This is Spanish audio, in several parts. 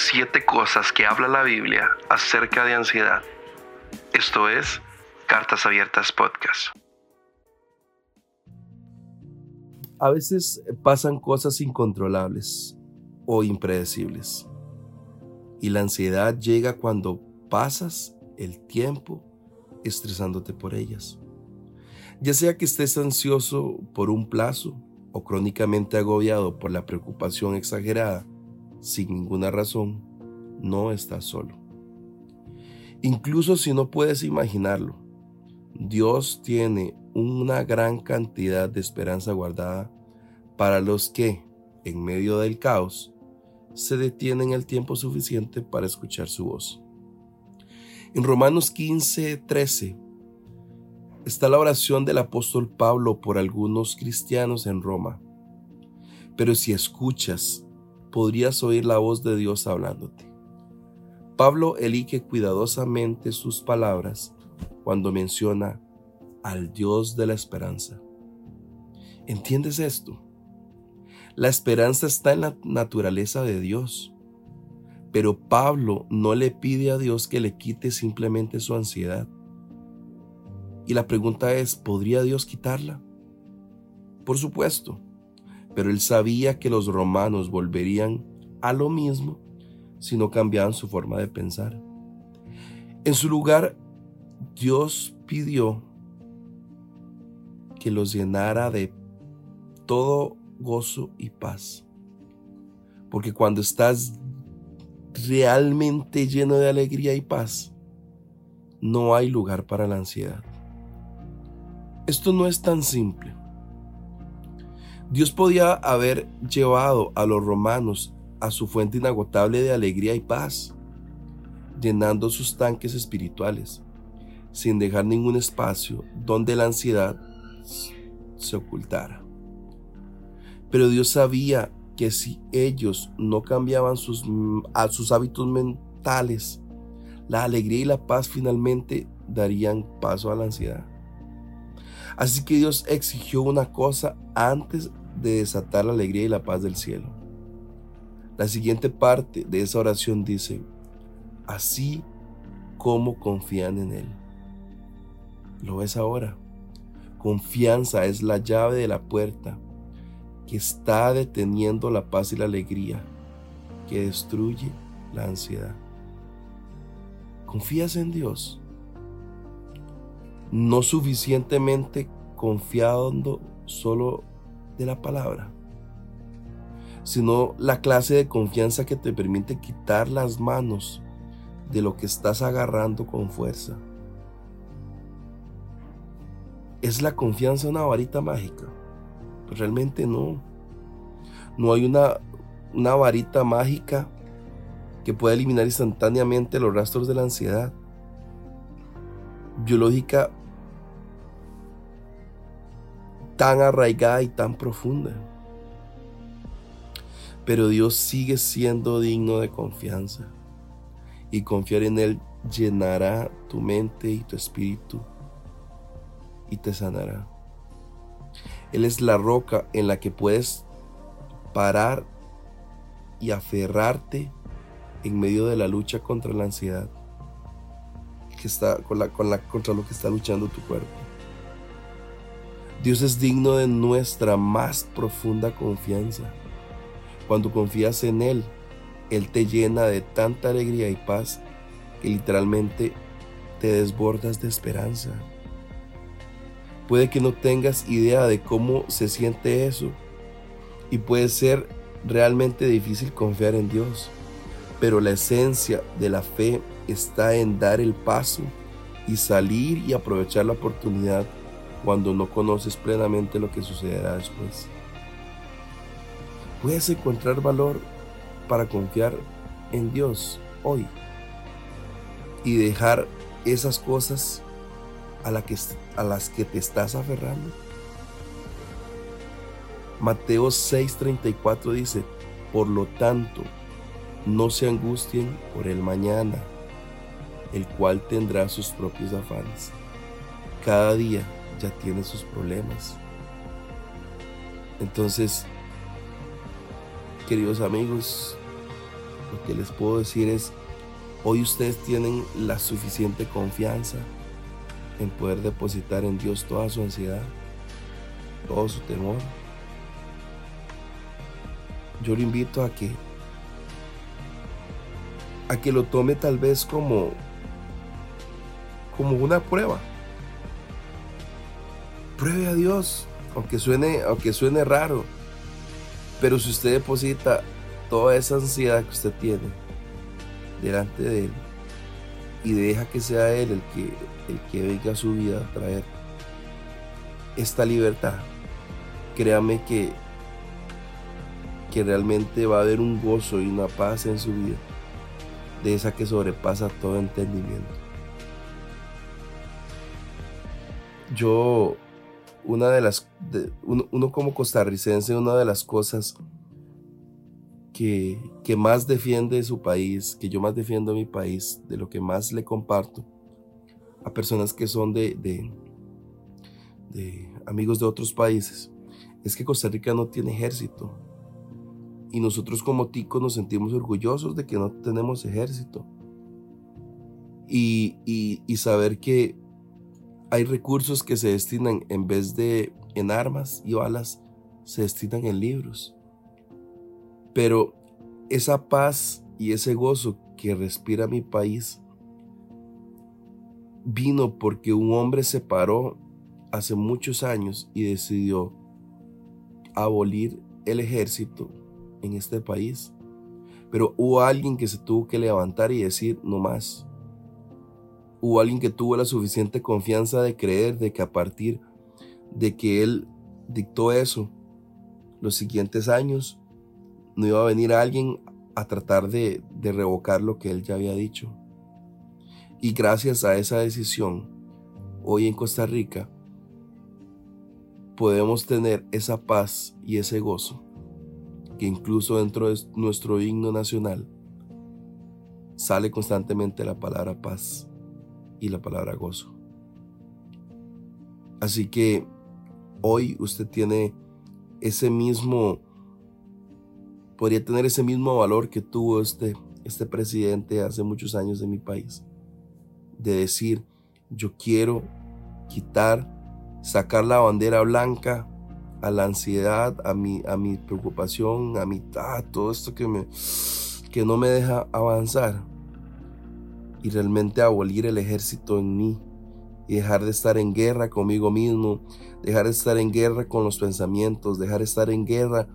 siete cosas que habla la Biblia acerca de ansiedad. Esto es Cartas Abiertas Podcast. A veces pasan cosas incontrolables o impredecibles. Y la ansiedad llega cuando pasas el tiempo estresándote por ellas. Ya sea que estés ansioso por un plazo o crónicamente agobiado por la preocupación exagerada, sin ninguna razón, no estás solo. Incluso si no puedes imaginarlo, Dios tiene una gran cantidad de esperanza guardada para los que, en medio del caos, se detienen el tiempo suficiente para escuchar su voz. En Romanos 15, 13 está la oración del apóstol Pablo por algunos cristianos en Roma. Pero si escuchas, podrías oír la voz de Dios hablándote. Pablo elige cuidadosamente sus palabras cuando menciona al Dios de la esperanza. ¿Entiendes esto? La esperanza está en la naturaleza de Dios. Pero Pablo no le pide a Dios que le quite simplemente su ansiedad. Y la pregunta es, ¿podría Dios quitarla? Por supuesto, pero él sabía que los romanos volverían a lo mismo si no cambiaban su forma de pensar. En su lugar, Dios pidió que los llenara de todo gozo y paz. Porque cuando estás realmente lleno de alegría y paz, no hay lugar para la ansiedad. Esto no es tan simple. Dios podía haber llevado a los romanos a su fuente inagotable de alegría y paz, llenando sus tanques espirituales, sin dejar ningún espacio donde la ansiedad se ocultara. Pero Dios sabía que si ellos no cambiaban sus, a sus hábitos mentales, la alegría y la paz finalmente darían paso a la ansiedad. Así que Dios exigió una cosa antes de desatar la alegría y la paz del cielo. La siguiente parte de esa oración dice, así como confían en Él. ¿Lo ves ahora? Confianza es la llave de la puerta que está deteniendo la paz y la alegría, que destruye la ansiedad. ¿Confías en Dios? No suficientemente confiando solo de la palabra, sino la clase de confianza que te permite quitar las manos de lo que estás agarrando con fuerza. ¿Es la confianza una varita mágica? Realmente no. No hay una, una varita mágica que pueda eliminar instantáneamente los rastros de la ansiedad. Biológica tan arraigada y tan profunda. Pero Dios sigue siendo digno de confianza. Y confiar en Él llenará tu mente y tu espíritu y te sanará. Él es la roca en la que puedes parar y aferrarte en medio de la lucha contra la ansiedad que está con la, con la, contra lo que está luchando tu cuerpo. Dios es digno de nuestra más profunda confianza. Cuando confías en Él, Él te llena de tanta alegría y paz que literalmente te desbordas de esperanza. Puede que no tengas idea de cómo se siente eso y puede ser realmente difícil confiar en Dios, pero la esencia de la fe está en dar el paso y salir y aprovechar la oportunidad cuando no conoces plenamente lo que sucederá después. Puedes encontrar valor para confiar en Dios hoy y dejar esas cosas a, las que te estás aferrando? Mateo 6:34 dice, por lo tanto, no se angustien por el mañana, el cual tendrá sus propios afanes. Cada día ya tiene sus problemas. Entonces, queridos amigos, Lo que les puedo decir es, hoy ustedes tienen la suficiente confianza en poder depositar en Dios toda su ansiedad, todo su temor. Yo lo invito a que a que lo tome tal vez como como una prueba. Pruebe a Dios, aunque suene aunque suene raro. Pero si usted deposita toda esa ansiedad que usted tiene delante de Él y deja que sea Él el que, el que venga a su vida a traer esta libertad, créame que, que realmente va a haber un gozo y una paz en su vida, de esa que sobrepasa todo entendimiento. Yo una de las, uno, como costarricense, una de las cosas que, que, más defiende su país, que yo más defiendo a mi país, de lo que más le comparto a personas que son de, de, amigos de otros países, es que Costa Rica no tiene ejército. Y nosotros como ticos nos sentimos orgullosos de que no tenemos ejército. Y, y saber que hay recursos que se destinan en vez de en armas y balas, se destinan en libros. Pero esa paz y ese gozo que respira mi país vino porque un hombre se paró hace muchos años y decidió abolir el ejército en este país. Pero hubo alguien que se tuvo que levantar y decir no más hubo alguien que tuvo la suficiente confianza de creer de que a partir de que él dictó eso, los siguientes años, no iba a venir alguien a tratar de, de revocar lo que él ya había dicho. Y gracias a esa decisión, hoy en Costa Rica, podemos tener esa paz y ese gozo que incluso dentro de nuestro himno nacional sale constantemente la palabra paz y la palabra gozo. Así que hoy usted tiene ese mismo, podría tener ese mismo valor que tuvo este, este presidente hace muchos años en mi país, de decir, yo quiero quitar, sacar la bandera blanca a la ansiedad, a mi, a mi preocupación, a mi, ah, todo esto que, me, que no me deja avanzar y realmente abolir el ejército en mí y dejar de estar en guerra conmigo mismo, dejar de estar en guerra con los pensamientos, dejar de estar en guerra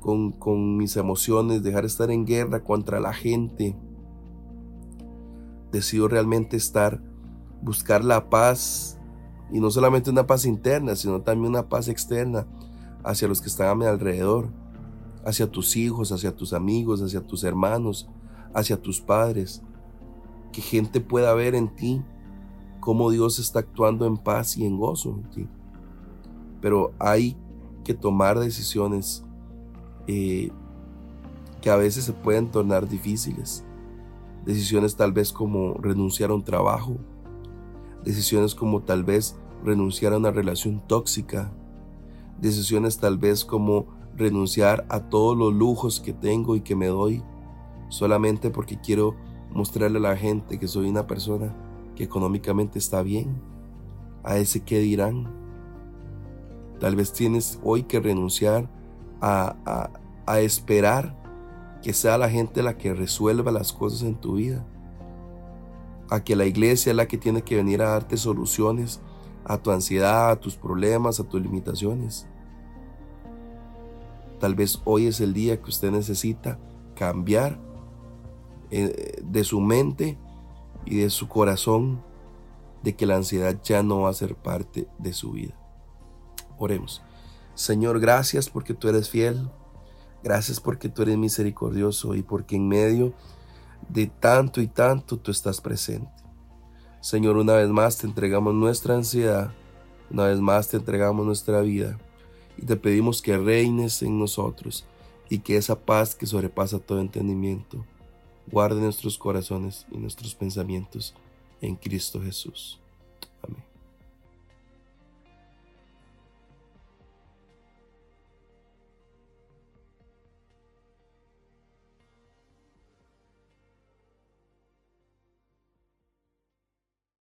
con, con mis emociones, dejar de estar en guerra contra la gente. Decido realmente estar, buscar la paz y no solamente una paz interna, sino también una paz externa hacia los que están a mi alrededor, hacia tus hijos, hacia tus amigos, hacia tus hermanos, hacia tus padres que gente pueda ver en ti cómo Dios está actuando en paz y en gozo en ti. Pero hay que tomar decisiones eh, que a veces se pueden tornar difíciles. Decisiones tal vez como renunciar a un trabajo. Decisiones como tal vez renunciar a una relación tóxica. Decisiones tal vez como renunciar a todos los lujos que tengo y que me doy solamente porque quiero mostrarle a la gente que soy una persona que económicamente está bien, a ese que dirán. Tal vez tienes hoy que renunciar a, a, esperar que sea la gente la que resuelva las cosas en tu vida, a que la iglesia es la que tiene que venir a darte soluciones a tu ansiedad, a tus problemas, a tus limitaciones. Tal vez hoy es el día que usted necesita cambiar de su mente y de su corazón de que la ansiedad ya no va a ser parte de su vida. Oremos. Señor, gracias porque tú eres fiel. Gracias porque tú eres misericordioso y porque en medio de tanto y tanto tú estás presente. Señor, una vez más te entregamos nuestra ansiedad, una vez más te entregamos nuestra vida y te pedimos que reines en nosotros y que esa paz que sobrepasa todo entendimiento guarde nuestros corazones y nuestros pensamientos en Cristo Jesús.